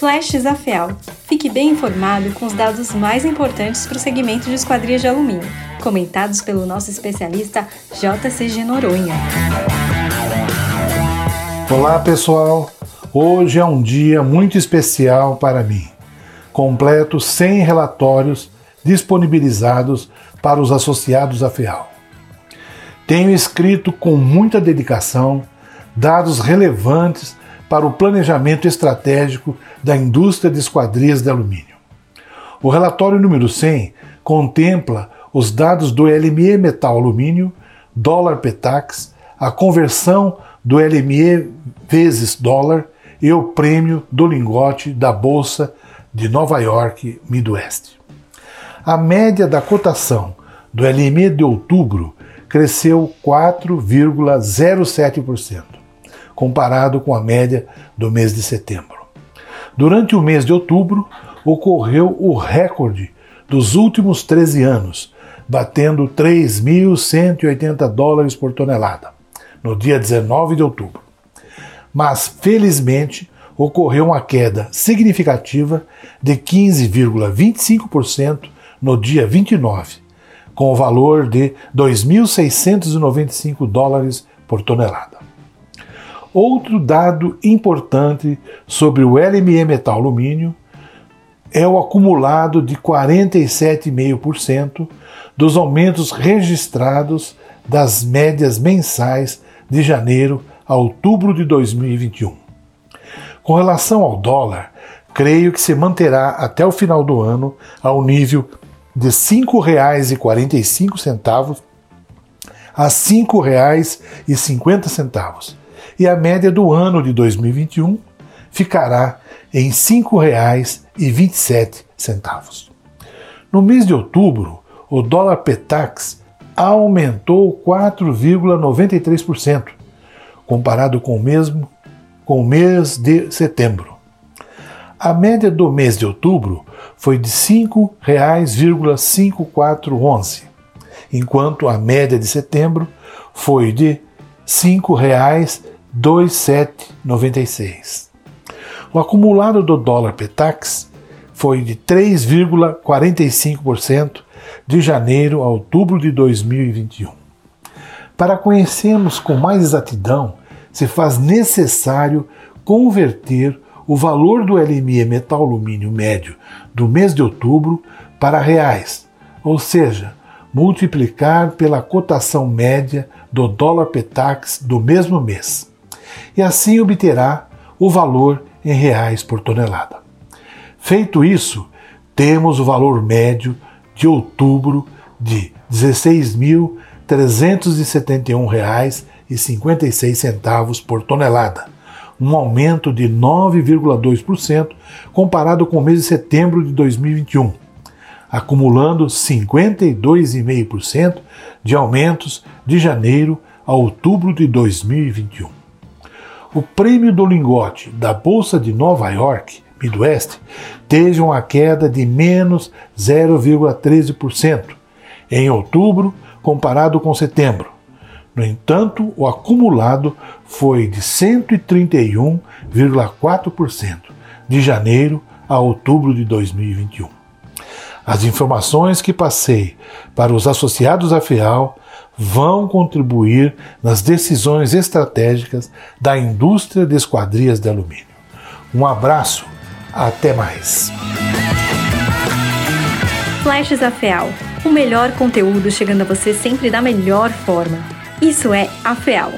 Flashes AFEAL. Fique bem informado com os dados mais importantes para o segmento de esquadrias de alumínio, comentados pelo nosso especialista JCG Noronha. Olá pessoal, hoje é um dia muito especial para mim. Completo 100 relatórios disponibilizados para os associados à FEAL. Tenho escrito com muita dedicação dados relevantes para o planejamento estratégico da indústria de esquadrias de alumínio. O relatório número 100 contempla os dados do LME metal alumínio, dólar petax, a conversão do LME vezes dólar e o prêmio do lingote da Bolsa de Nova York Midwest. A média da cotação do LME de outubro cresceu 4,07% comparado com a média do mês de setembro. Durante o mês de outubro, ocorreu o recorde dos últimos 13 anos, batendo 3.180 dólares por tonelada, no dia 19 de outubro. Mas, felizmente, ocorreu uma queda significativa de 15,25% no dia 29, com o valor de 2.695 dólares por tonelada. Outro dado importante sobre o LME metal alumínio é o acumulado de 47,5% dos aumentos registrados das médias mensais de janeiro a outubro de 2021. Com relação ao dólar, creio que se manterá até o final do ano ao nível de R$ 5,45 a R$ 5,50 e a média do ano de 2021 ficará em R$ 5,27. No mês de outubro, o dólar Petax aumentou 4,93%, comparado com o mesmo com o mês de setembro. A média do mês de outubro foi de R$ 5,5411, enquanto a média de setembro foi de R$ 5,00 2,796. O acumulado do dólar Petax foi de 3,45% de janeiro a outubro de 2021. Para conhecermos com mais exatidão, se faz necessário converter o valor do LME metal alumínio médio do mês de outubro para reais, ou seja, multiplicar pela cotação média do dólar Petax do mesmo mês e assim obterá o valor em reais por tonelada. Feito isso, temos o valor médio de outubro de R$ 16.371,56 por tonelada, um aumento de 9,2% comparado com o mês de setembro de 2021, acumulando 52,5% de aumentos de janeiro a outubro de 2021 o prêmio do lingote da Bolsa de Nova York, Midwest, teve uma queda de menos 0,13% em outubro comparado com setembro. No entanto, o acumulado foi de 131,4% de janeiro a outubro de 2021. As informações que passei para os associados à FEAL vão contribuir nas decisões estratégicas da indústria de esquadrias de alumínio. Um abraço, até mais. Flashes AFEAL, o melhor conteúdo chegando a você sempre da melhor forma. Isso é AFEAL.